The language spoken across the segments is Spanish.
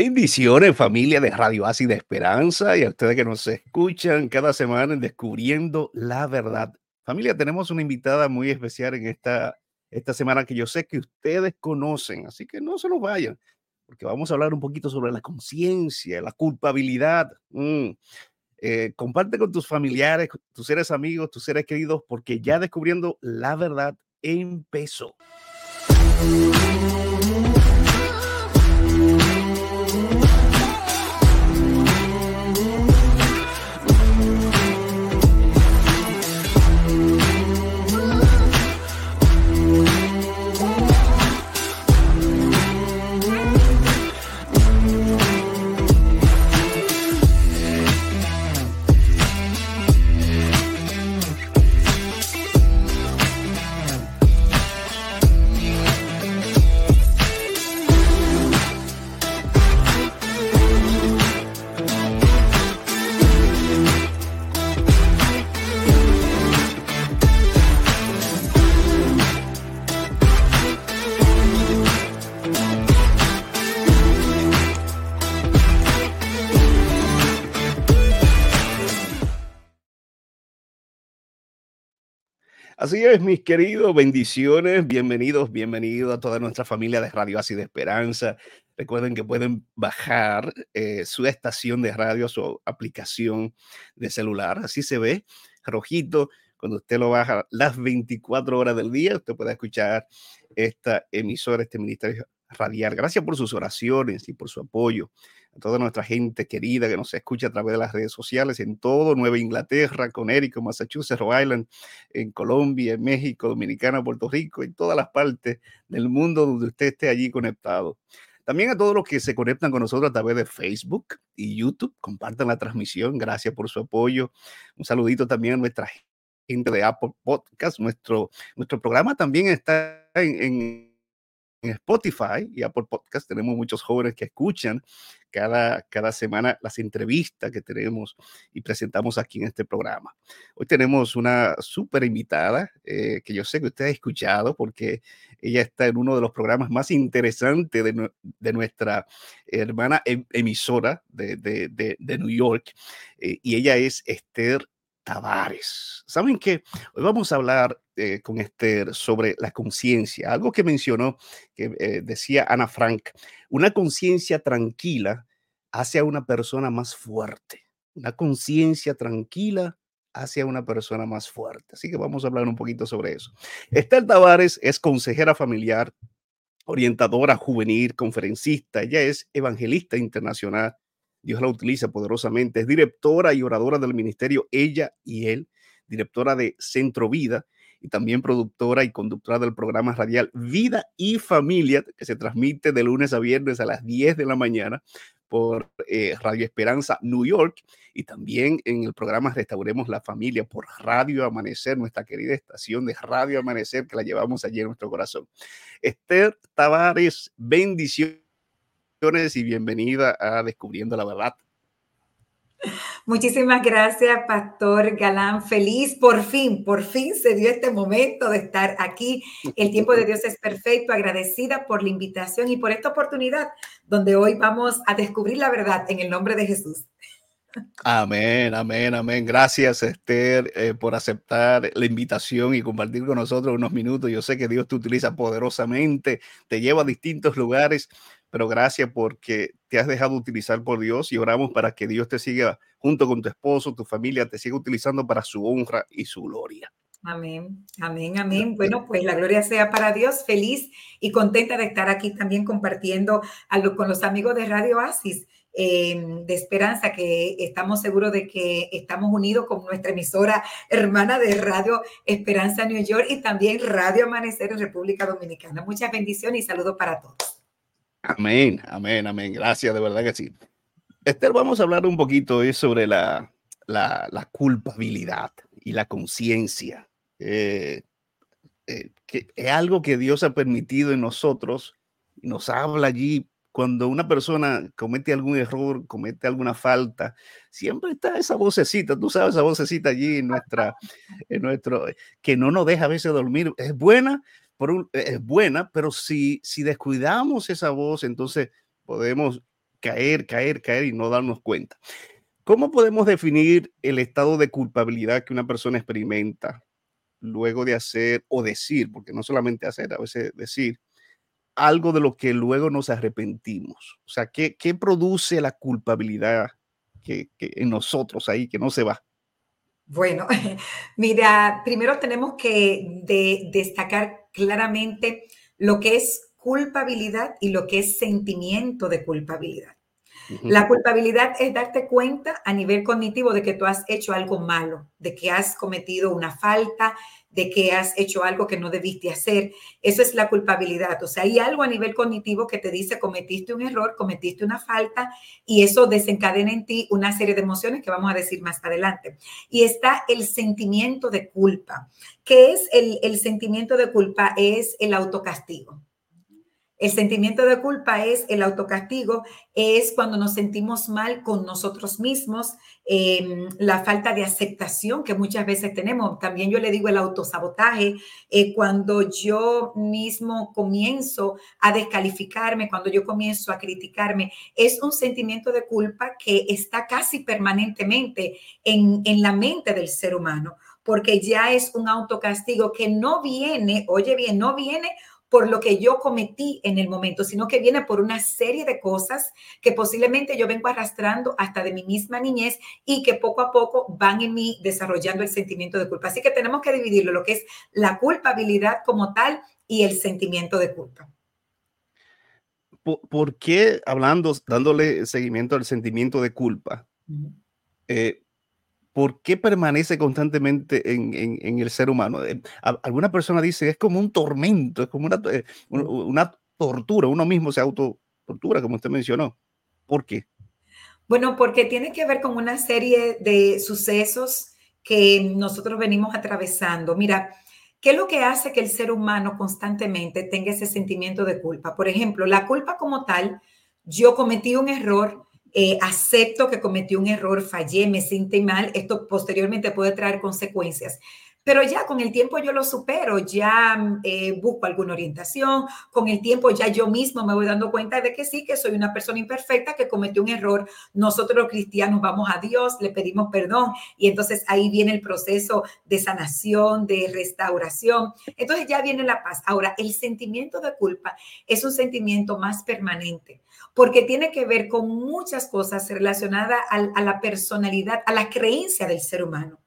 Bendiciones, familia de Radio de Esperanza y a ustedes que nos escuchan cada semana en Descubriendo la Verdad. Familia, tenemos una invitada muy especial en esta, esta semana que yo sé que ustedes conocen, así que no se nos vayan, porque vamos a hablar un poquito sobre la conciencia, la culpabilidad. Mm. Eh, comparte con tus familiares, tus seres amigos, tus seres queridos, porque ya descubriendo la verdad empezó. Así es, mis queridos, bendiciones, bienvenidos, bienvenidos a toda nuestra familia de Radio Así de Esperanza. Recuerden que pueden bajar eh, su estación de radio, su aplicación de celular, así se ve, rojito. Cuando usted lo baja las 24 horas del día, usted puede escuchar esta emisora, este ministerio radial. Gracias por sus oraciones y por su apoyo a toda nuestra gente querida que nos escucha a través de las redes sociales en todo Nueva Inglaterra, Connecticut, Massachusetts, Rhode Island, en Colombia, en México, Dominicana, Puerto Rico, en todas las partes del mundo donde usted esté allí conectado. También a todos los que se conectan con nosotros a través de Facebook y YouTube, compartan la transmisión. Gracias por su apoyo. Un saludito también a nuestra gente de Apple Podcast. Nuestro, nuestro programa también está en en Spotify y Apple Podcast tenemos muchos jóvenes que escuchan cada, cada semana las entrevistas que tenemos y presentamos aquí en este programa. Hoy tenemos una súper invitada eh, que yo sé que usted ha escuchado porque ella está en uno de los programas más interesantes de, de nuestra hermana em, emisora de, de, de New York eh, y ella es Esther Tavares. ¿Saben qué? Hoy vamos a hablar eh, con Esther sobre la conciencia, algo que mencionó, que eh, decía Ana Frank, una conciencia tranquila hace a una persona más fuerte. Una conciencia tranquila hace a una persona más fuerte. Así que vamos a hablar un poquito sobre eso. Esther Tavares es consejera familiar, orientadora juvenil, conferencista, ella es evangelista internacional Dios la utiliza poderosamente. Es directora y oradora del ministerio Ella y Él, directora de Centro Vida y también productora y conductora del programa radial Vida y Familia, que se transmite de lunes a viernes a las 10 de la mañana por eh, Radio Esperanza New York y también en el programa Restauremos la Familia por Radio Amanecer, nuestra querida estación de Radio Amanecer que la llevamos allí en nuestro corazón. Esther Tavares, bendición y bienvenida a Descubriendo la Verdad. Muchísimas gracias, Pastor Galán. Feliz, por fin, por fin se dio este momento de estar aquí. El tiempo de Dios es perfecto. Agradecida por la invitación y por esta oportunidad donde hoy vamos a descubrir la verdad en el nombre de Jesús. Amén, amén, amén. Gracias, Esther, eh, por aceptar la invitación y compartir con nosotros unos minutos. Yo sé que Dios te utiliza poderosamente, te lleva a distintos lugares pero gracias porque te has dejado utilizar por Dios y oramos para que Dios te siga junto con tu esposo, tu familia, te siga utilizando para su honra y su gloria. Amén, amén, amén. Bueno, pues la gloria sea para Dios. Feliz y contenta de estar aquí también compartiendo algo con los amigos de Radio Asis. Em, de esperanza, que estamos seguros de que estamos unidos con nuestra emisora hermana de Radio Esperanza New York y también Radio Amanecer en República Dominicana. Muchas bendiciones y saludos para todos. Amén, amén, amén. Gracias, de verdad que sí. Esther, vamos a hablar un poquito sobre la, la, culpabilidad y la conciencia. Eh, eh, que es algo que Dios ha permitido en nosotros nos habla allí cuando una persona comete algún error, comete alguna falta, siempre está esa vocecita, tú sabes, esa vocecita allí en nuestra, en nuestro, que no nos deja a veces dormir. Es buena, por un, e, es buena, pero si, si descuidamos esa voz, entonces podemos caer, caer, caer y no darnos cuenta. ¿Cómo podemos definir el estado de culpabilidad que una persona experimenta luego de hacer o decir, porque no solamente hacer, a veces decir algo de lo que luego nos arrepentimos? O sea, ¿qué, qué produce la culpabilidad que, que en nosotros ahí, que no se va? Bueno, mira, primero tenemos que destacar claramente lo que es culpabilidad y lo que es sentimiento de culpabilidad. La culpabilidad es darte cuenta a nivel cognitivo de que tú has hecho algo malo, de que has cometido una falta, de que has hecho algo que no debiste hacer. Eso es la culpabilidad. O sea, hay algo a nivel cognitivo que te dice cometiste un error, cometiste una falta y eso desencadena en ti una serie de emociones que vamos a decir más adelante. Y está el sentimiento de culpa. ¿Qué es el, el sentimiento de culpa? Es el autocastigo. El sentimiento de culpa es el autocastigo, es cuando nos sentimos mal con nosotros mismos, em, la falta de aceptación que muchas veces tenemos. También yo le digo el autosabotaje, eh, cuando yo mismo comienzo a descalificarme, cuando yo comienzo a criticarme, es un sentimiento de culpa que está casi permanentemente en, en la mente del ser humano porque ya es un autocastigo que no viene, oye bien, no viene por lo que yo cometí en el momento, sino que viene por una serie de cosas que posiblemente yo vengo arrastrando hasta de mi misma niñez y que poco a poco van en mí desarrollando el sentimiento de culpa. Así que tenemos que dividirlo, lo que es la culpabilidad como tal y el sentimiento de culpa. ¿Por, qué hablando, dándole seguimiento al sentimiento de culpa? ¿Por qué permanece constantemente en, el ser humano? Eh, alguna persona dice, es como un tormento, es como una, eh, una tortura, uno mismo se autotortura, como usted mencionó. ¿Por qué? Bueno, porque tiene que ver con una serie de sucesos que nosotros venimos atravesando. Mira, ¿qué es lo que hace que el ser humano constantemente tenga ese sentimiento de culpa? Por ejemplo, la culpa como tal, yo cometí un error, eh, acepto que cometí un error, fallé, me siento mal, esto posteriormente puede traer consecuencias. Pero ya con el tiempo yo lo supero, ya eh, busco alguna orientación, con el tiempo ya yo mismo me voy dando cuenta de que sí, que soy una persona imperfecta, que cometió un error. Nosotros los cristianos vamos a Dios, le pedimos perdón y entonces ahí viene el proceso de sanación, de restauración. Entonces ya viene la paz. Ahora, el sentimiento de culpa es un sentimiento más permanente porque tiene que ver con muchas cosas relacionadas a, la personalidad, a la creencia del ser humano.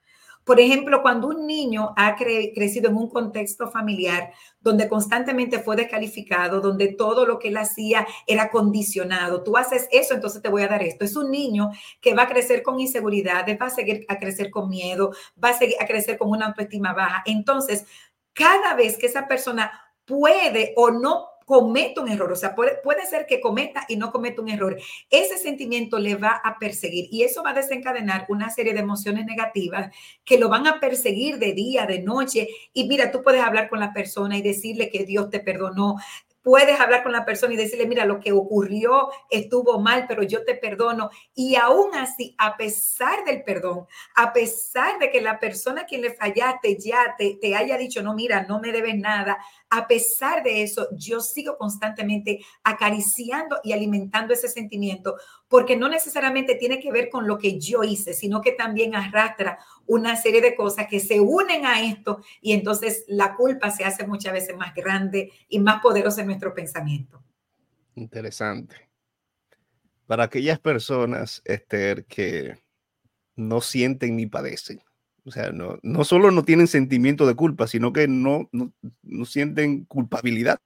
Por ejemplo, cuando un niño ha crecido en un contexto familiar donde constantemente fue descalificado, donde todo lo que él hacía era condicionado, tú haces eso, entonces te voy a dar esto. Es un niño que va a crecer con inseguridades, va a seguir a crecer con miedo, va a seguir a crecer con una autoestima baja. Entonces, cada vez que esa persona puede o no cometa un error, o sea, puede, puede ser que cometa y no cometa un error, ese sentimiento le va a perseguir y eso va a desencadenar una serie de emociones negativas que lo van a perseguir de día, de noche. Y mira, tú puedes hablar con la persona y decirle que Dios te perdonó, Puedes hablar con la persona y decirle, mira, lo que ocurrió estuvo mal, pero yo te perdono. Y aún así, a pesar del perdón, a pesar de que la persona a quien le fallaste ya te, te haya dicho, no, mira, no me debes nada, a pesar de eso, yo sigo constantemente acariciando y alimentando ese sentimiento, porque no necesariamente tiene que ver con lo que yo hice, sino que también arrastra una serie de cosas que se unen a esto y entonces la culpa se hace muchas veces más grande y más poderosa en nuestro pensamiento. Interesante. Para aquellas personas, Esther, que no sienten ni padecen, o sea, no, no solo no tienen sentimiento de culpa, sino que no, no, sienten culpabilidad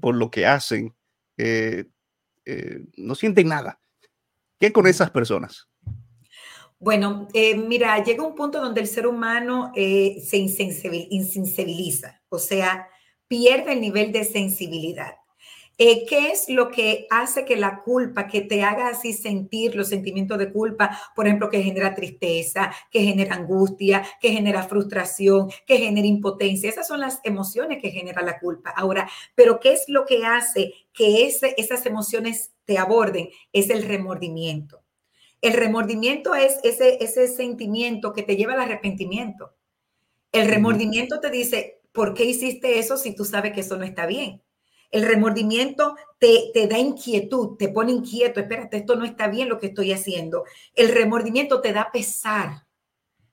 por lo que hacen. Eh, eh, no sienten nada. ¿Qué con esas personas? Bueno, eh, mira, llega un punto donde el ser humano se insensibiliza, o sea, pierde el nivel de sensibilidad. Eh, ¿Qué es lo que hace que la culpa, que te haga así sentir los sentimientos de culpa, por ejemplo, que genera tristeza, que genera angustia, que genera frustración, que genera impotencia? Esas son las emociones que genera la culpa. Ahora, pero ¿qué es lo que hace que esas emociones te aborden? Es el remordimiento. El remordimiento es ese, ese sentimiento que te lleva al arrepentimiento. El remordimiento te dice, ¿por qué hiciste eso si tú sabes que eso no está bien? El remordimiento te, te da inquietud, te pone inquieto, espérate, esto no está bien lo que estoy haciendo. El remordimiento te da pesar,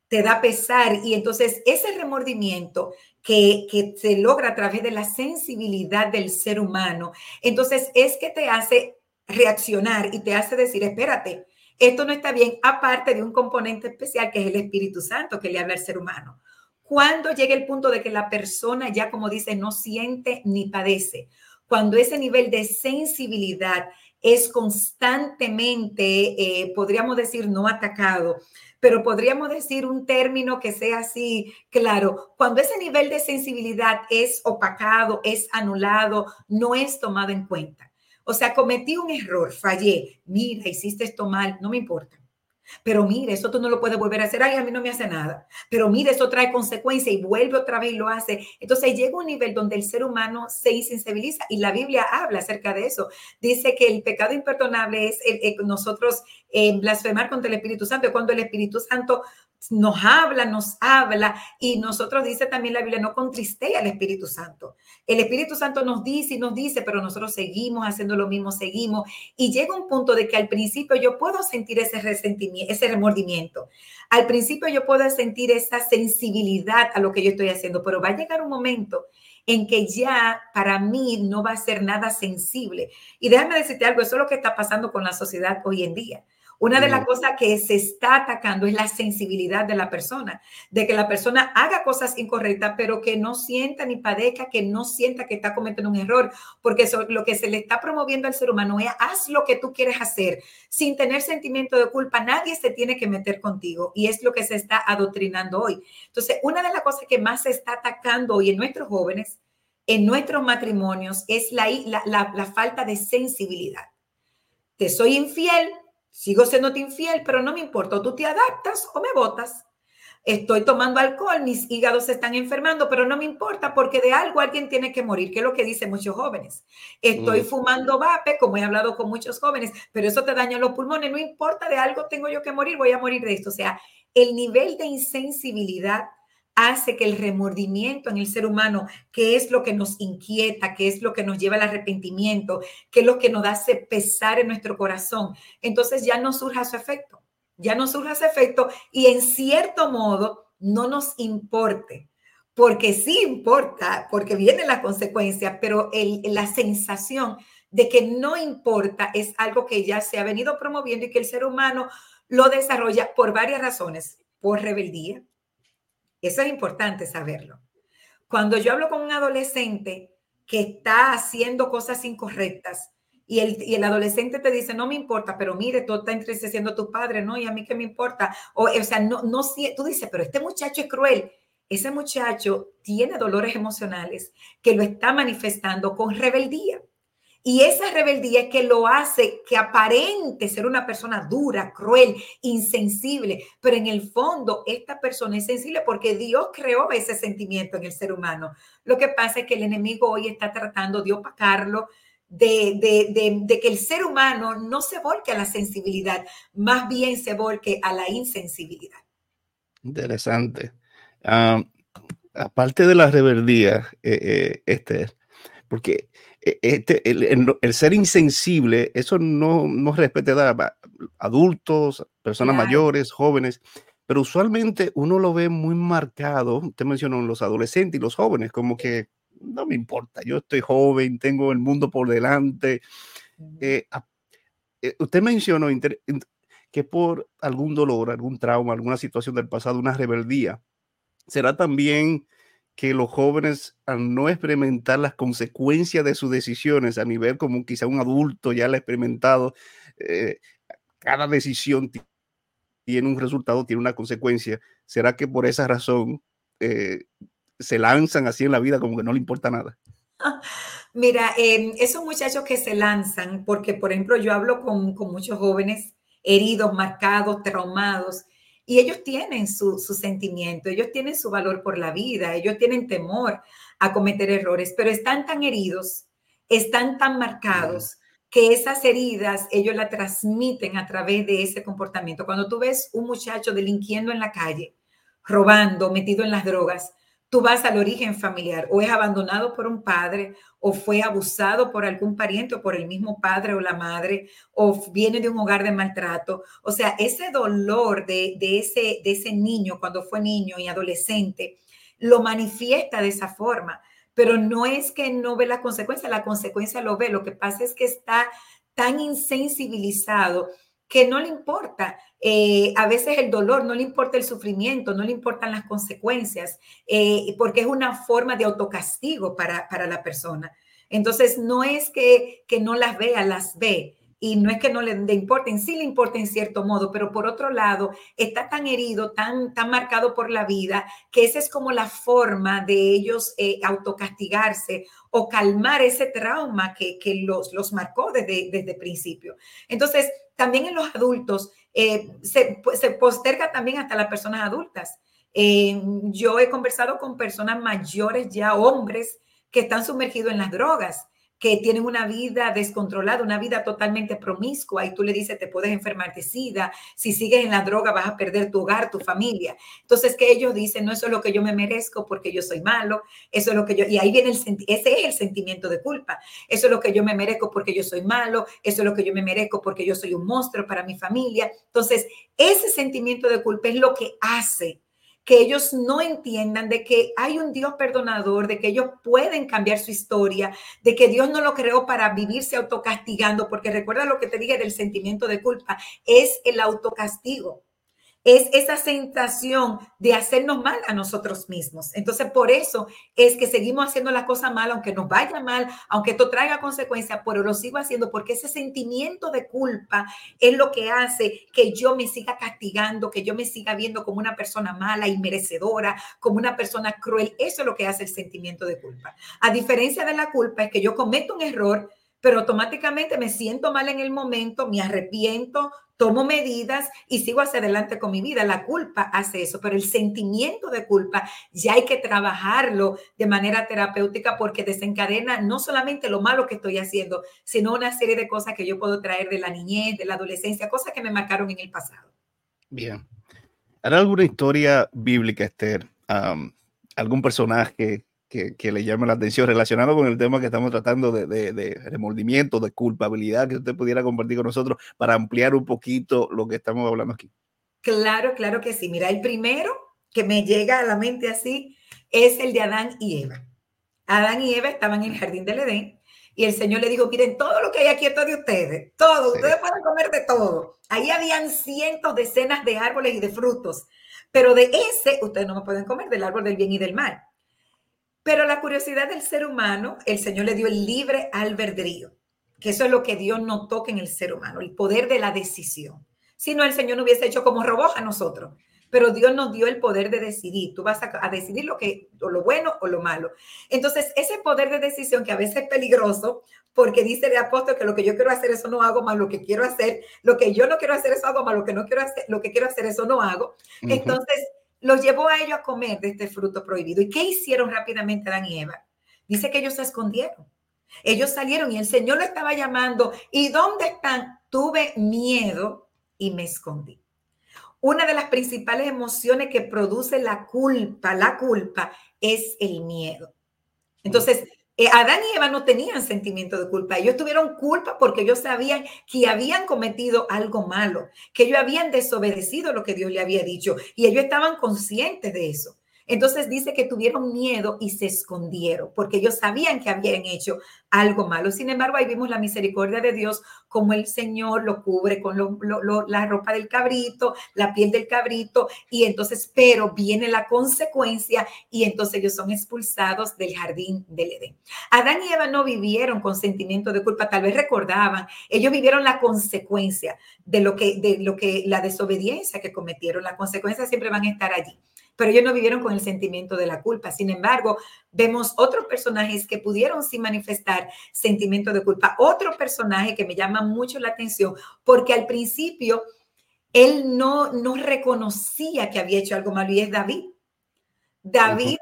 te da pesar y entonces ese remordimiento que, que, se logra a través de la sensibilidad del ser humano, entonces es que te hace reaccionar y te hace decir, espérate, esto no está bien, aparte de un componente especial que es el Espíritu Santo que le habla al ser humano. Cuando llega el punto de que la persona ya, como dice, no siente ni padece, cuando ese nivel de sensibilidad es constantemente, eh, podríamos decir, no atacado, pero podríamos decir un término que sea así, claro, cuando ese nivel de sensibilidad es opacado, es anulado, no es tomado en cuenta. O sea, cometí un error, fallé, mira, hiciste esto mal, no me importa. Pero mire, eso tú no lo puedes volver a hacer. Ay, a mí no me hace nada. Pero mire, eso trae consecuencia y vuelve otra vez y lo hace. Entonces llega un nivel donde el ser humano se insensibiliza y la Biblia habla acerca de eso. Dice que el pecado imperdonable es nosotros eh, blasfemar contra el Espíritu Santo. Cuando el Espíritu Santo nos habla, nos habla y nosotros dice también la Biblia, no contriste al Espíritu Santo. El Espíritu Santo nos dice y nos dice, pero nosotros seguimos haciendo lo mismo, seguimos y llega un punto de que al principio yo puedo sentir ese resentimiento, ese remordimiento. Al principio yo puedo sentir esa sensibilidad a lo que yo estoy haciendo, pero va a llegar un momento en que ya para mí no va a ser nada sensible. Y déjame decirte algo, eso es lo que está pasando con la sociedad hoy en día. Una de las cosas que se está atacando es la sensibilidad de la persona, de que la persona haga cosas incorrectas, pero que no sienta ni padezca, que no sienta que está cometiendo un error, porque eso, lo que se le está promoviendo al ser humano es haz lo que tú quieres hacer sin tener sentimiento de culpa. Nadie se tiene que meter contigo y es lo que se está adoctrinando hoy. Entonces, una de las cosas que más se está atacando hoy en nuestros jóvenes, en nuestros matrimonios, es la, la, la falta de sensibilidad. Te soy infiel, Sigo siendo infiel, pero no me importa. tú te adaptas o me botas. Estoy tomando alcohol, mis hígados se están enfermando, pero no me importa porque de algo alguien tiene que morir, que es lo que dicen muchos jóvenes. Estoy mm. fumando vape, como he hablado con muchos jóvenes, pero eso te daña los pulmones. No importa, de algo tengo yo que morir, voy a morir de esto. O sea, el nivel de insensibilidad hace que el remordimiento en el ser humano, que es lo que nos inquieta, que es lo que nos lleva al arrepentimiento, que es lo que nos hace pesar en nuestro corazón, entonces ya no surja su efecto, ya no surja ese efecto y en cierto modo no nos importe, porque sí importa, porque viene la consecuencia, pero la sensación de que no importa es algo que ya se ha venido promoviendo y que el ser humano lo desarrolla por varias razones, por rebeldía, eso es importante saberlo. Cuando yo hablo con un adolescente que está haciendo cosas incorrectas y el, el adolescente te dice, no me importa, pero mire, tú estás entristeciendo a tu padre, ¿no? Y a mí qué me importa. O, o sea, no, no, tú dices, pero este muchacho es cruel. Ese muchacho tiene dolores emocionales que lo está manifestando con rebeldía. Y esa rebeldía es que lo hace que aparente ser una persona dura, cruel, insensible, pero en el fondo esta persona es sensible porque Dios creó ese sentimiento en el ser humano. Lo que pasa es que el enemigo hoy está tratando de opacarlo, de, de, que el ser humano no se volque a la sensibilidad, más bien se volque a la insensibilidad. Interesante. Ah, aparte de la rebeldía, eh, eh, porque e, este, el, ser insensible, eso no, no respeta a adultos, personas mayores, jóvenes, pero usualmente uno lo ve muy marcado, usted mencionó los adolescentes y los jóvenes, como que no me importa, yo estoy joven, tengo el mundo por delante. Eh, eh, usted mencionó que por algún dolor, algún trauma, alguna situación del pasado, una rebeldía, será también que los jóvenes, al no experimentar las consecuencias de sus decisiones a nivel como quizá un adulto ya lo ha experimentado, eh, cada decisión tiene un resultado, tiene una consecuencia. ¿Será que por esa razón eh, se lanzan así en la vida como que no le importa nada? Mira, em, esos muchachos que se lanzan, porque por ejemplo yo hablo con, con muchos jóvenes heridos, marcados, traumados, y ellos tienen su, sentimiento, ellos tienen su valor por la vida, ellos tienen temor a cometer errores, pero están tan heridos, están tan marcados que esas heridas ellos la transmiten a través de ese comportamiento. Cuando tú ves un muchacho delinquiendo en la calle, robando, metido en las drogas, tú vas al origen familiar, o es abandonado por un padre, o fue abusado por algún pariente, o por el mismo padre o la madre, o viene de un hogar de maltrato. O sea, ese dolor de, ese, de ese niño cuando fue niño y adolescente, lo manifiesta de esa forma. Pero no es que no ve la consecuencia, la consecuencia lo ve. Lo que pasa es que está tan insensibilizado que no le importa eh, a veces el dolor, no le importa el sufrimiento, no le importan las consecuencias, eh, porque es una forma de autocastigo para, para la persona. Entonces, no es que, que no las vea, las ve. Y no es que no le, importen, sí le importa en cierto modo, pero por otro lado, está tan herido, tan, tan marcado por la vida, que esa es como la forma de ellos eh, autocastigarse o calmar ese trauma que, que los, los marcó desde, desde el principio. Entonces, también en los adultos, eh, se, posterga también hasta las personas adultas. Eh, yo he conversado con personas mayores, ya hombres, que están sumergidos en las drogas que tienen una vida descontrolada, una vida totalmente promiscua y tú le dices, te puedes enfermar de sida, si sigues en la droga vas a perder tu hogar, tu familia. Entonces, que ellos dicen, no, eso es lo que yo me merezco porque yo soy malo, eso es lo que yo, y ahí viene el, ese es el sentimiento de culpa, eso es lo que yo me merezco porque yo soy malo, eso es lo que yo me merezco porque yo soy un monstruo para mi familia. Entonces, ese sentimiento de culpa es lo que hace que ellos no entiendan de que hay un Dios perdonador, de que ellos pueden cambiar su historia, de que Dios no lo creó para vivirse autocastigando, porque recuerda lo que te dije del sentimiento de culpa, es el autocastigo es esa sensación de hacernos mal a nosotros mismos. Entonces, por eso es que seguimos haciendo la cosa mal, aunque nos vaya mal, aunque esto traiga consecuencias, pero lo sigo haciendo porque ese sentimiento de culpa es lo que hace que yo me siga castigando, que yo me siga viendo como una persona mala y merecedora, como una persona cruel. Eso es lo que hace el sentimiento de culpa. A diferencia de la culpa, es que yo cometo un error, pero automáticamente me siento mal en el momento, me arrepiento, tomo medidas y sigo hacia adelante con mi vida. La culpa hace eso, pero el sentimiento de culpa ya hay que trabajarlo de manera terapéutica porque desencadena no solamente lo malo que estoy haciendo, sino una serie de cosas que yo puedo traer de la niñez, de la adolescencia, cosas que me marcaron en el pasado. Bien. ¿Hará alguna historia bíblica, Esther? ¿Algún personaje que, le llame la atención relacionado con el tema que estamos tratando de, de, remordimiento, de culpabilidad, que usted pudiera compartir con nosotros para ampliar un poquito lo que estamos hablando aquí. Claro, claro que sí. Mira, el primero que me llega a la mente así es el de Adán y Eva. Adán y Eva estaban en el jardín del Edén y el Señor le dijo, miren, todo lo que hay aquí es de ustedes, todo, ustedes pueden comer de todo. Ahí habían cientos, decenas de árboles y de frutos, pero de ese ustedes no me pueden comer, del árbol del bien y del mal. Pero la curiosidad del ser humano, el Señor le dio el libre albedrío, que eso es lo que Dios no toca en el ser humano, el poder de la decisión. Si no, el Señor no hubiese hecho como robots a nosotros. Pero Dios nos dio el poder de decidir. Tú vas a, decidir lo que, o lo bueno o lo malo. Entonces, ese poder de decisión que a veces es peligroso, porque dice el apóstol que lo que yo quiero hacer, eso no hago, más lo que quiero hacer, lo que yo no quiero hacer, eso hago, más lo que no quiero hacer, lo que quiero hacer, eso no hago. Entonces, los llevó a ellos a comer de este fruto prohibido. ¿Y qué hicieron rápidamente Adán y Eva? Dice que ellos se escondieron. Ellos salieron y el Señor lo estaba llamando. ¿Y dónde están? Tuve miedo y me escondí. Una de las principales emociones que produce la culpa, la culpa, es el miedo. Entonces, eh, Adán y Eva no tenían sentimiento de culpa. Ellos tuvieron culpa porque ellos sabían que habían cometido algo malo, que ellos habían desobedecido lo que Dios le había dicho y ellos estaban conscientes de eso. Entonces dice que tuvieron miedo y se escondieron porque ellos sabían que habían hecho algo malo. Sin embargo, ahí vimos la misericordia de Dios, como el Señor lo cubre con la ropa del cabrito, la piel del cabrito, y entonces, pero viene la consecuencia y entonces ellos son expulsados del jardín del Edén. Adán y Eva no vivieron con sentimiento de culpa, tal vez recordaban, ellos vivieron la consecuencia de lo que, de lo que, la desobediencia que cometieron, las consecuencias siempre van a estar allí pero ellos no vivieron con el sentimiento de la culpa. Sin embargo, vemos otros personajes que pudieron sí manifestar sentimiento de culpa. Otro personaje que me llama mucho la atención, porque al principio él no, no reconocía que había hecho algo malo y es David. David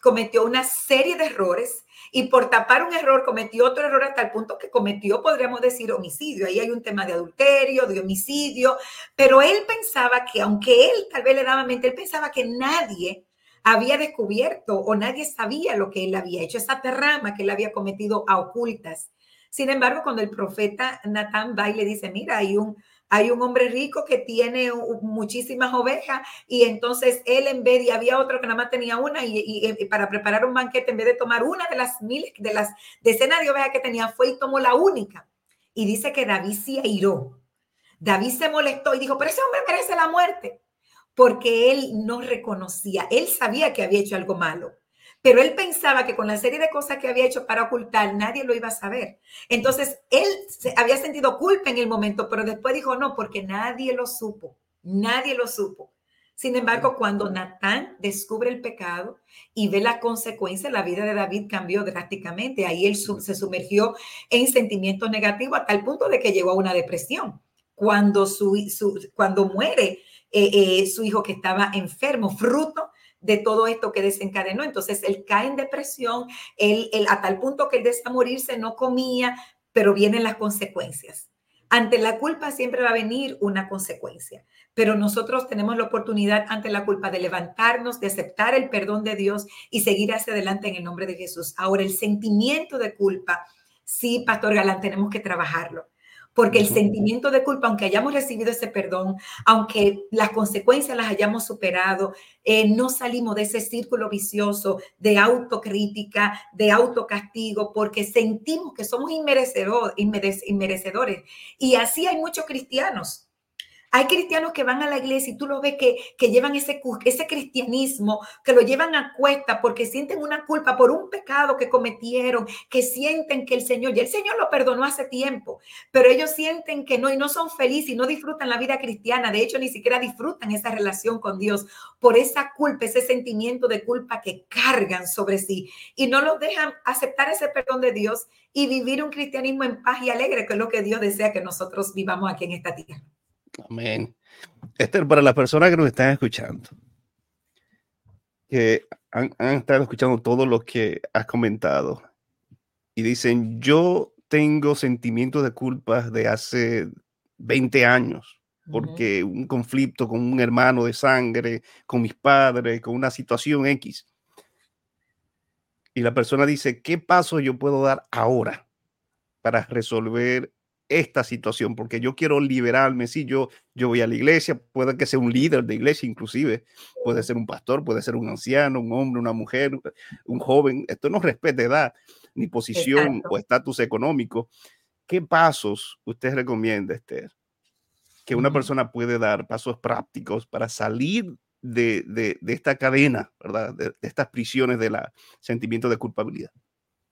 cometió una serie de errores y por tapar un error cometió otro error hasta el punto que cometió, podríamos decir, homicidio. Ahí hay un tema de adulterio, de homicidio, pero él pensaba que aunque él tal vez le daba mente, él pensaba que nadie había descubierto o nadie sabía lo que él había hecho, esa trama que él había cometido a ocultas. Sin embargo, cuando el profeta Natán va y le dice, mira, hay un, hay un hombre rico que tiene muchísimas ovejas y entonces él en vez de, había otro que nada más tenía una y, para preparar un banquete, en vez de tomar una de las miles, de las decenas de ovejas que tenía, fue y tomó la única. Y dice que David se airó. David se molestó y dijo, pero ese hombre merece la muerte porque él no reconocía, él sabía que había hecho algo malo, pero él pensaba que con la serie de cosas que había hecho para ocultar, nadie lo iba a saber. Entonces, él había sentido culpa en el momento, pero después dijo, no, porque nadie lo supo, nadie lo supo. Sin embargo, cuando Natán descubre el pecado y ve la consecuencia, la vida de David cambió drásticamente. Ahí él se sumergió en sentimientos negativos hasta el punto de que llegó a una depresión. Cuando, su, cuando muere eh, eh, su hijo que estaba enfermo, fruto de todo esto que desencadenó. Entonces él cae en depresión, él, a tal punto que él desea morirse, no comía, pero vienen las consecuencias. Ante la culpa siempre va a venir una consecuencia, pero nosotros tenemos la oportunidad ante la culpa de levantarnos, de aceptar el perdón de Dios y seguir hacia adelante en el nombre de Jesús. Ahora, el sentimiento de culpa, sí, Pastor Galán, tenemos que trabajarlo porque el sentimiento de culpa, aunque hayamos recibido ese perdón, aunque las consecuencias las hayamos superado, eh, no salimos de ese círculo vicioso de autocrítica, de autocastigo, porque sentimos que somos inmerecedores. Y así hay muchos cristianos hay cristianos que van a la iglesia y tú lo ves que, que llevan ese, ese cristianismo, que lo llevan a cuesta porque sienten una culpa por un pecado que cometieron, que sienten que el Señor, y el Señor lo perdonó hace tiempo, pero ellos sienten que no y no son felices y no disfrutan la vida cristiana. De hecho, ni siquiera disfrutan esa relación con Dios por esa culpa, ese sentimiento de culpa que cargan sobre sí y no los dejan aceptar ese perdón de Dios y vivir un cristianismo en paz y alegre, que es lo que Dios desea que nosotros vivamos aquí en esta tierra. Amén. Esther, para las personas que nos están escuchando, que han, estado escuchando todo lo que has comentado y dicen, yo tengo sentimientos de culpa de hace 20 años, porque un conflicto con un hermano de sangre, con mis padres, con una situación X. Y la persona dice, ¿qué paso yo puedo dar ahora para resolver esta situación, porque yo quiero liberarme. Si yo, yo voy a la iglesia, puede que sea un líder de iglesia, inclusive, puede ser un pastor, puede ser un anciano, un hombre, una mujer, un joven. Esto no respeta edad, ni posición o estatus económico. ¿Qué pasos usted recomienda, Esther? Que una persona puede dar pasos prácticos para salir de, de, de esta cadena, ¿verdad? De, de estas prisiones del sentimiento de culpabilidad.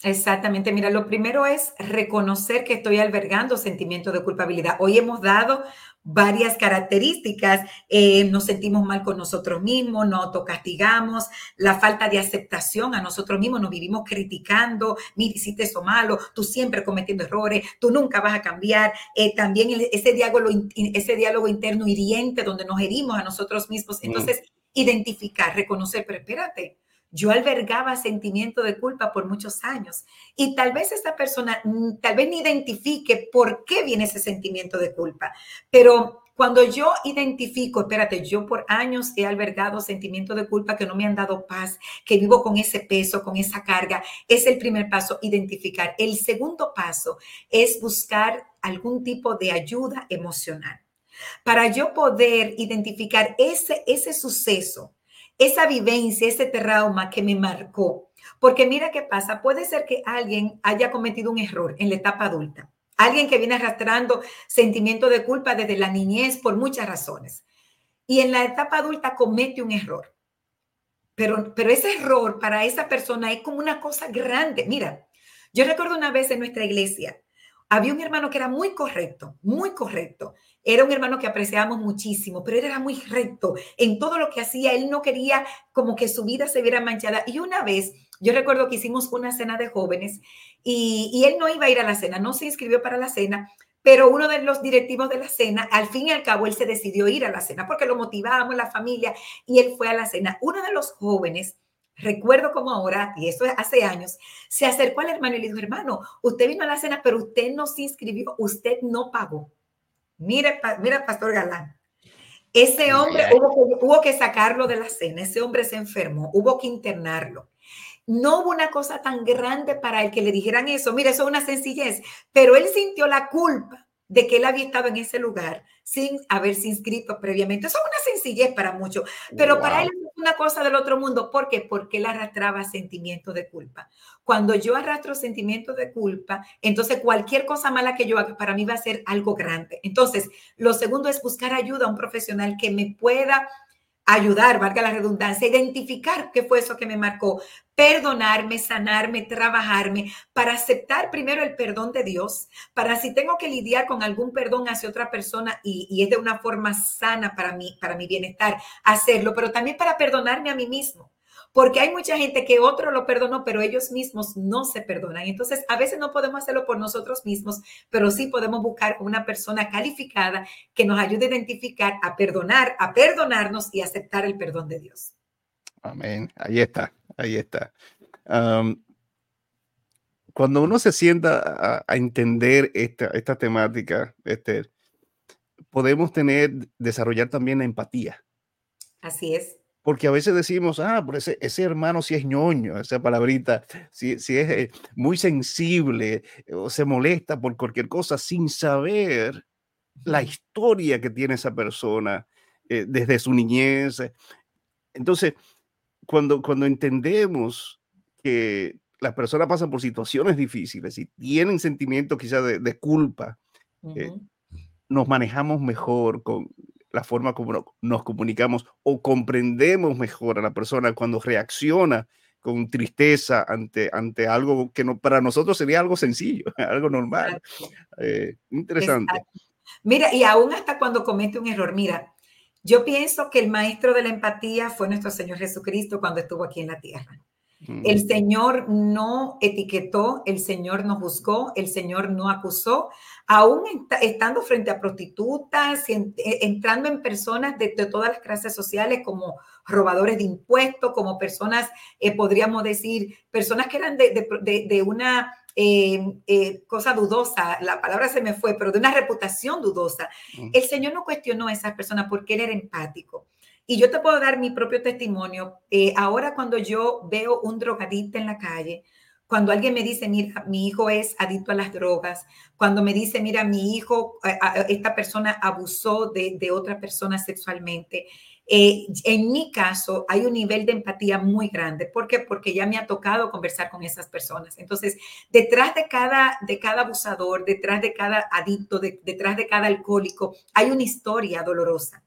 Exactamente, mira, lo primero es reconocer que estoy albergando sentimientos de culpabilidad. Hoy hemos dado varias características, eh, nos sentimos mal con nosotros mismos, nos autocastigamos, la falta de aceptación a nosotros mismos, nos vivimos criticando, mira, hiciste eso malo, tú siempre cometiendo errores, tú nunca vas a cambiar, eh, también ese, diálogo, ese diálogo interno hiriente donde nos herimos a nosotros mismos. Mm. Entonces, identificar, reconocer, pero espérate, yo albergaba sentimiento de culpa por muchos años y tal vez esta persona mm, tal vez ni identifique por qué viene ese sentimiento de culpa, pero cuando yo identifico, espérate, yo por años he albergado sentimiento de culpa que no me han dado paz, que vivo con ese peso, con esa carga, es el primer paso, identificar. El segundo paso es buscar algún tipo de ayuda emocional. Para yo poder identificar ese, ese suceso, esa vivencia, ese trauma que me marcó. Porque mira qué pasa, puede ser que alguien haya cometido un error en la etapa adulta, alguien que viene arrastrando sentimiento de culpa desde la niñez por muchas razones. Y en la etapa adulta comete un error. Pero, pero ese error para esa persona es como una cosa grande. Mira, yo recuerdo una vez en nuestra iglesia, había un hermano que era muy correcto, muy correcto. Era un hermano que apreciábamos muchísimo, pero él era muy recto en todo lo que hacía. Él no quería como que su vida se viera manchada. Y una vez, yo recuerdo que hicimos una cena de jóvenes y, él no iba a ir a la cena, no se inscribió para la cena, pero uno de los directivos de la cena, al fin y al cabo, él se decidió ir a la cena porque lo motivábamos, la familia, y él fue a la cena. Uno de los jóvenes recuerdo como ahora, y eso hace años, se acercó al hermano y le dijo, hermano, usted vino a la cena, pero usted no se inscribió, usted no pagó. Mire, mira, Pastor Galán. Ese hombre hubo que, sacarlo de la cena, ese hombre se enfermó, hubo que internarlo. No hubo una cosa tan grande para él que le dijeran eso. Mira, eso es una sencillez, pero él sintió la culpa de que él había estado en ese lugar sin haberse inscrito previamente. Eso es una sencillez para muchos, pero para él es una cosa del otro mundo. ¿Por qué? Porque él arrastraba sentimientos de culpa. Cuando yo arrastro sentimientos de culpa, entonces cualquier cosa mala que yo haga para mí va a ser algo grande. Entonces, lo segundo es buscar ayuda a un profesional que me pueda ayudar, valga la redundancia, identificar qué fue eso que me marcó, perdonarme, sanarme, trabajarme, para aceptar primero el perdón de Dios, para si tengo que lidiar con algún perdón hacia otra persona y, y es de una forma sana para mí, para mi bienestar, hacerlo, pero también para perdonarme a mí mismo porque hay mucha gente que otro lo perdonó, pero ellos mismos no se perdonan. Entonces, a veces no podemos hacerlo por nosotros mismos, pero sí podemos buscar una persona calificada que nos ayude a identificar, a perdonar, a perdonarnos y aceptar el perdón de Dios. Amén. Ahí está, ahí está. cuando uno se sienta a, entender esta, esta temática, este, podemos tener, desarrollar también la empatía. Así es porque a veces decimos, ah, por ese, ese hermano si es ñoño, esa palabrita, si, si es eh, muy sensible o se molesta por cualquier cosa sin saber la historia que tiene esa persona eh, desde su niñez. Entonces, cuando, cuando entendemos que las personas pasan por situaciones difíciles y tienen sentimientos quizás de, culpa, eh, nos manejamos mejor con, la forma como nos comunicamos o comprendemos mejor a la persona cuando reacciona con tristeza ante, ante algo que no, para nosotros sería algo sencillo, algo normal. Eh, interesante. Mira, y aún hasta cuando comete un error, mira, yo pienso que el maestro de la empatía fue nuestro Señor Jesucristo cuando estuvo aquí en la tierra. El Señor no etiquetó, el Señor no juzgó, el Señor no acusó, aún estando frente a prostitutas, e, entrando en personas de, todas las clases sociales como robadores de impuestos, como personas, eh, podríamos decir, personas que eran de, una eh, eh, cosa dudosa, la palabra se me fue, pero de una reputación dudosa. El Señor no cuestionó a esas personas porque Él era empático. Y yo te puedo dar mi propio testimonio. Eh, ahora cuando yo veo un drogadicto en la calle, cuando alguien me dice, mira, mi hijo es adicto a las drogas, cuando me dice, mira, mi hijo, eh, esta persona abusó de, otra persona sexualmente, eh, en mi caso hay un nivel de empatía muy grande. ¿Por qué? Porque ya me ha tocado conversar con esas personas. Entonces, detrás de cada, de cada abusador, detrás de cada adicto, detrás de cada alcohólico, hay una historia dolorosa.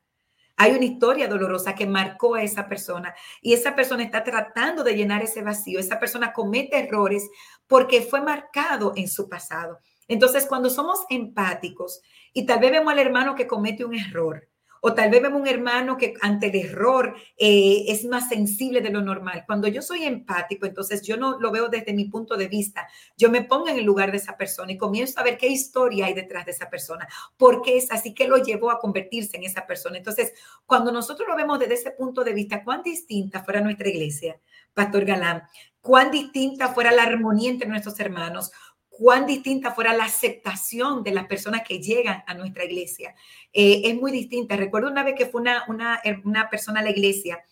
Hay una historia dolorosa que marcó a esa persona y esa persona está tratando de llenar ese vacío. Esa persona comete errores porque fue marcado en su pasado. Entonces, cuando somos empáticos y tal vez vemos al hermano que comete un error, o tal vez vemos un hermano que ante el error eh, es más sensible de lo normal. Cuando yo soy empático, entonces yo no lo veo desde mi punto de vista. Yo me pongo en el lugar de esa persona y comienzo a ver qué historia hay detrás de esa persona, por qué es así que lo llevó a convertirse en esa persona. Entonces, cuando nosotros lo vemos desde ese punto de vista, cuán distinta fuera nuestra iglesia, Pastor Galán, cuán distinta fuera la armonía entre nuestros hermanos, cuán distinta fuera la aceptación de las personas que llegan a nuestra iglesia. Eh, es muy distinta. Recuerdo una vez que fue una, una, una, persona a la iglesia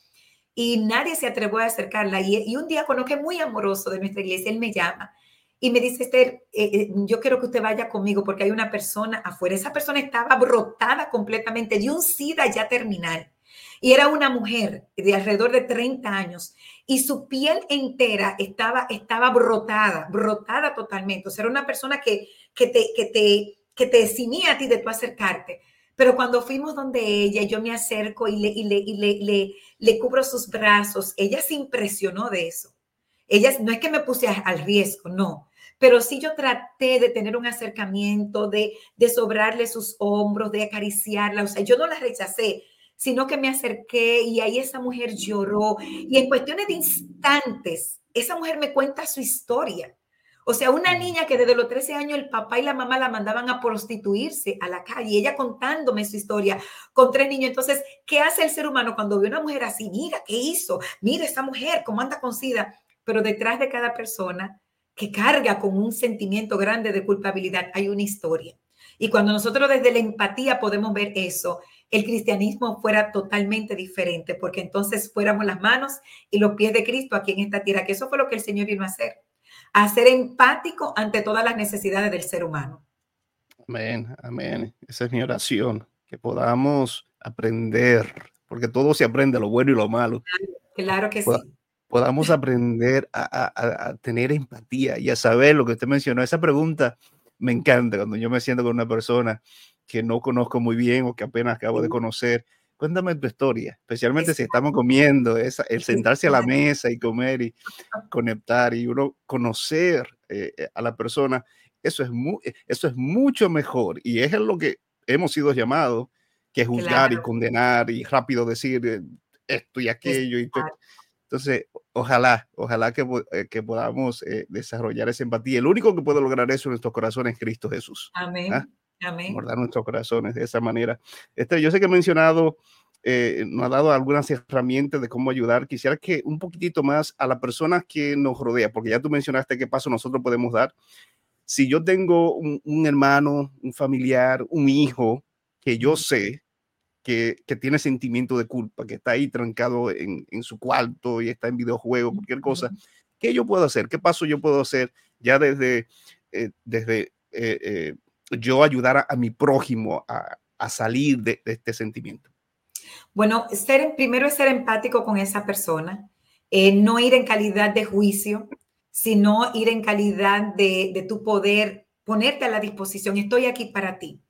y nadie se atrevió a acercarla. Y, un día conozco muy amoroso de nuestra iglesia, él me llama y me dice, Esther, eh, eh, yo quiero que usted vaya conmigo porque hay una persona afuera. Esa persona estaba brotada completamente de un SIDA ya terminal. Y era una mujer de alrededor de 30 años y su piel entera estaba, estaba brotada, brotada totalmente. O sea, era una persona que, que, te, que, te, que te a ti de tu acercarte. Pero cuando fuimos donde ella, yo me acerco y le, y le, y le, le, le cubro sus brazos, ella se impresionó de eso. Ella no es que me puse al riesgo, no, pero sí yo traté de tener un acercamiento, de, de sobrarle sus hombros, de acariciarla. O sea, yo no la rechacé, sino que me acerqué y ahí esa mujer lloró. Y en cuestiones de instantes, esa mujer me cuenta su historia. O sea, una niña que desde los 13 años el papá y la mamá la mandaban a prostituirse a la calle, y ella contándome su historia con tres niños. Entonces, ¿qué hace el ser humano cuando ve una mujer así? Mira, ¿qué hizo? Mira esa mujer, cómo anda con sida. Pero detrás de cada persona que carga con un sentimiento grande de culpabilidad hay una historia. Y cuando nosotros desde la empatía podemos ver eso, el cristianismo fuera totalmente diferente, porque entonces fuéramos las manos y los pies de Cristo aquí en esta tierra, que eso fue lo que el Señor vino a hacer, a ser empático ante todas las necesidades del ser humano. Amén, amén. Esa es mi oración, que podamos aprender, porque todo se aprende, lo bueno y lo malo. Claro, que sí. Podamos aprender a, a, tener empatía y a saber lo que usted mencionó. Esa pregunta me encanta cuando yo me siento con una persona que no conozco muy bien o que apenas acabo de conocer. Cuéntame tu historia, especialmente si estamos comiendo, esa, el sentarse a la mesa y comer y conectar y uno conocer eh, a la persona, eso es, muy, eso es mucho mejor y es lo que hemos sido llamados que juzgar y condenar y rápido decir eh, esto y aquello. Y entonces, ojalá, ojalá que, eh, que podamos eh, desarrollar esa empatía. El único que puede lograr eso en nuestros corazones es Cristo Jesús. Amén. ¿ah? Amén. Mordar nuestros corazones de esa manera. Este, yo sé que he mencionado, eh, nos ha dado algunas herramientas de cómo ayudar. Quisiera que un poquitito más a las personas que nos rodea, porque ya tú mencionaste qué paso nosotros podemos dar. Si yo tengo un, un hermano, un familiar, un hijo que yo sé que, tiene sentimiento de culpa, que está ahí trancado en, su cuarto y está en videojuego, cualquier cosa, ¿qué yo puedo hacer? ¿Qué paso yo puedo hacer ya desde, eh, desde eh, eh, yo ayudar a, mi prójimo a, salir de, este sentimiento? Bueno, ser, primero es ser empático con esa persona, no ir en calidad de juicio, sino ir en calidad de, de tu poder, ponerte a la disposición. Estoy aquí para ti.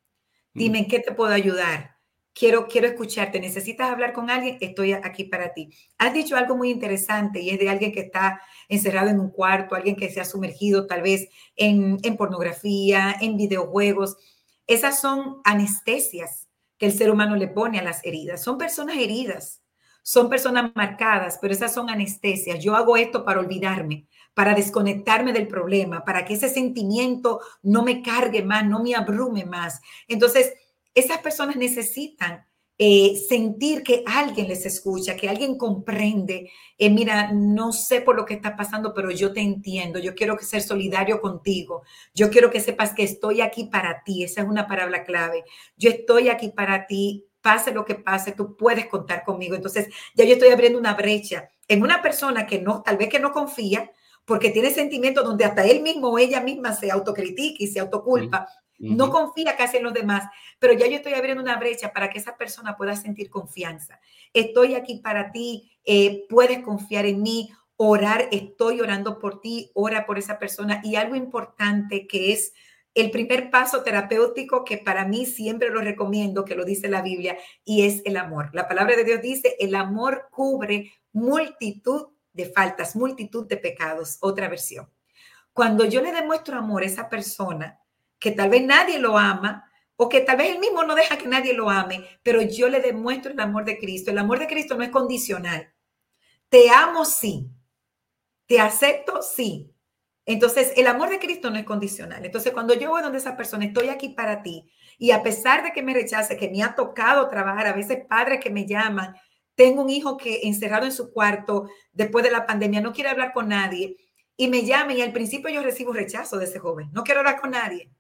Dime en qué te puedo ayudar quiero, quiero escucharte, necesitas hablar con alguien, estoy aquí para ti. Has dicho algo muy interesante y es de alguien que está encerrado en un cuarto, alguien que se ha sumergido tal vez en, en pornografía, en videojuegos. Esas son anestesias que el ser humano le pone a las heridas. Son personas heridas, son personas marcadas, pero esas son anestesias. Yo hago esto para olvidarme, para desconectarme del problema, para que ese sentimiento no me cargue más, no me abrume más. Entonces, esas personas necesitan eh, sentir que alguien les escucha, que alguien comprende. Eh, mira, no sé por lo que está pasando, pero yo te entiendo. Yo quiero ser solidario contigo. Yo quiero que sepas que estoy aquí para ti. Esa es una palabra clave. Yo estoy aquí para ti. Pase lo que pase, tú puedes contar conmigo. Entonces, ya yo estoy abriendo una brecha en una persona que no, tal vez que no confía, porque tiene sentimientos donde hasta él mismo o ella misma se autocritica y se autoculpa. No confía casi en los demás, pero ya yo estoy abriendo una brecha para que esa persona pueda sentir confianza. Estoy aquí para ti, eh, puedes confiar en mí, orar, estoy orando por ti, ora por esa persona. Y algo importante que es el primer paso terapéutico que para mí siempre lo recomiendo, que lo dice la Biblia, y es el amor. La palabra de Dios dice, el amor cubre multitud de faltas, multitud de pecados. Otra versión. Cuando yo le demuestro amor a esa persona, que tal vez nadie lo ama o que tal vez él mismo no deja que nadie lo ame, pero yo le demuestro el amor de Cristo. El amor de Cristo no es condicional. Te amo, sí. Te acepto, sí. Entonces, el amor de Cristo no es condicional. Entonces, cuando yo voy donde esa persona, estoy aquí para ti. Y a pesar de que me rechace, que me ha tocado trabajar, a veces padres que me llaman, tengo un hijo que encerrado en su cuarto después de la pandemia, no quiere hablar con nadie y me llama y al principio yo recibo rechazo de ese joven. No quiero hablar con nadie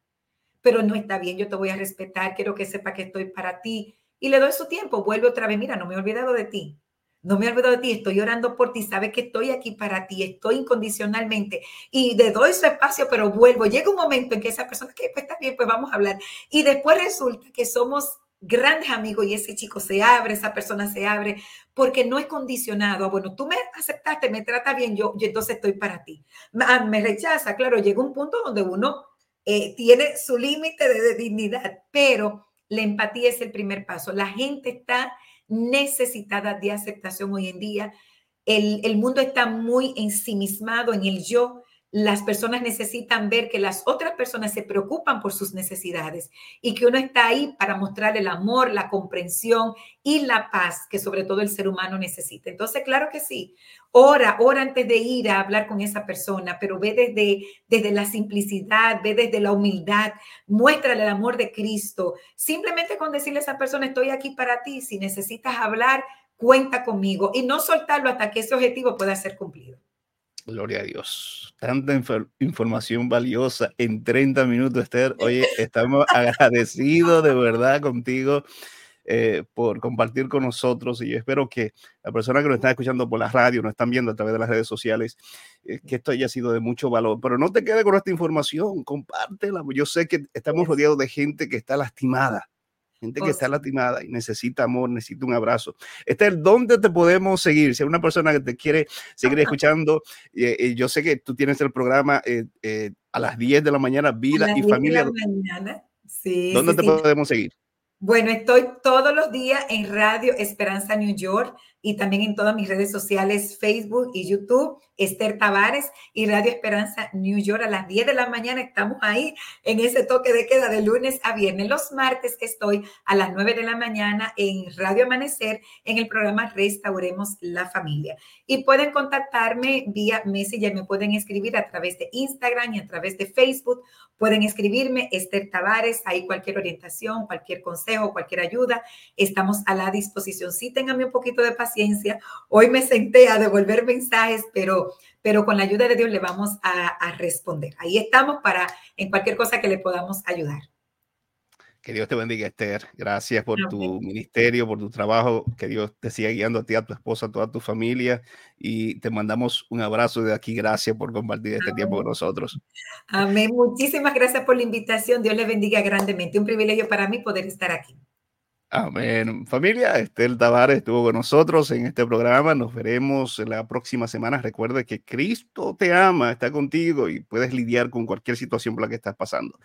pero no está bien, yo te voy a respetar, quiero que sepa que estoy para ti. Y le doy su tiempo, vuelve otra vez, mira, no me he olvidado de ti, no me he olvidado de ti, estoy orando por ti, sabes que estoy aquí para ti, estoy incondicionalmente y le doy su espacio, pero vuelvo. Llega un momento en que esa persona, que pues está bien, pues vamos a hablar. Y después resulta que somos grandes amigos y ese chico se abre, esa persona se abre, porque no es condicionado. Bueno, tú me aceptaste, me trata bien, yo, yo entonces estoy para ti. Ah, me rechaza, claro, llega un punto donde uno eh, tiene su límite de, dignidad, pero la empatía es el primer paso. La gente está necesitada de aceptación hoy en día. El, el mundo está muy ensimismado en el yo las personas necesitan ver que las otras personas se preocupan por sus necesidades y que uno está ahí para mostrar el amor, la comprensión y la paz que sobre todo el ser humano necesita. Entonces, claro que sí, ora, ora antes de ir a hablar con esa persona, pero ve desde, desde la simplicidad, ve desde la humildad, muéstrale el amor de Cristo. Simplemente con decirle a esa persona, estoy aquí para ti, si necesitas hablar, cuenta conmigo y no soltarlo hasta que ese objetivo pueda ser cumplido. Gloria a Dios. Tanta información valiosa en 30 minutos, Esther. Oye, estamos agradecidos de verdad contigo. eh, por compartir con nosotros y espero que la persona que nos está escuchando por la radio, nos están viendo a través de las redes sociales, eh, que esto haya sido de mucho valor. Pero no te quedes con esta información, compártela. Yo sé que estamos rodeados de gente que está lastimada gente que está lastimada y necesita amor, necesita un abrazo. Esther, ¿dónde te podemos seguir? Si hay una persona que te quiere seguir escuchando, eh, yo sé que tú tienes el programa a las 10 de la mañana, Vida y Familia. Sí, ¿Dónde te podemos seguir? Bueno, estoy todos los días en Radio Esperanza New York y también en todas mis redes sociales, Facebook y YouTube, Esther Tavares y Radio Esperanza New York a las 10 de la mañana. Estamos ahí en ese toque de queda de lunes a viernes. Los martes estoy a las 9 de la mañana en Radio Amanecer en el programa Restauremos la Familia. Y pueden contactarme vía Messenger, me pueden escribir a través de Instagram y a través de Facebook. Pueden escribirme Esther Tavares, ahí cualquier orientación, cualquier consejo, cualquier ayuda. Estamos a la disposición. Sí, ténganme un poquito de paciencia Hoy me senté a devolver mensajes, pero, pero con la ayuda de Dios le vamos a, responder. Ahí estamos para en cualquier cosa que le podamos ayudar. Que Dios te bendiga, Esther. Gracias por tu ministerio, por tu trabajo. Que Dios te siga guiando a ti, a tu esposa, a toda tu familia. Y te mandamos un abrazo de aquí. Gracias por compartir este tiempo con nosotros. Amén. Muchísimas gracias por la invitación. Dios le bendiga grandemente. Un privilegio para mí poder estar aquí. Amén. Familia, Estel Tavares estuvo con nosotros en este programa. Nos veremos la próxima semana. Recuerde que Cristo te ama, está contigo y puedes lidiar con cualquier situación por la que estás pasando.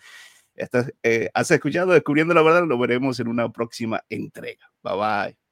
Estás, eh, has escuchado Descubriendo la Verdad. Lo veremos en una próxima entrega. Bye bye.